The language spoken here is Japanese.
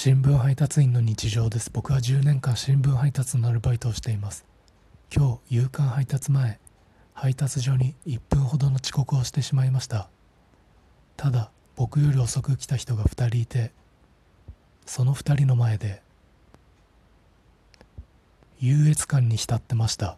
新聞配達員の日常です。僕は10年間新聞配達のアルバイトをしています。今日夕刊配達前配達所に1分ほどの遅刻をしてしまいました。ただ僕より遅く来た人が2人いてその2人の前で優越感に浸ってました。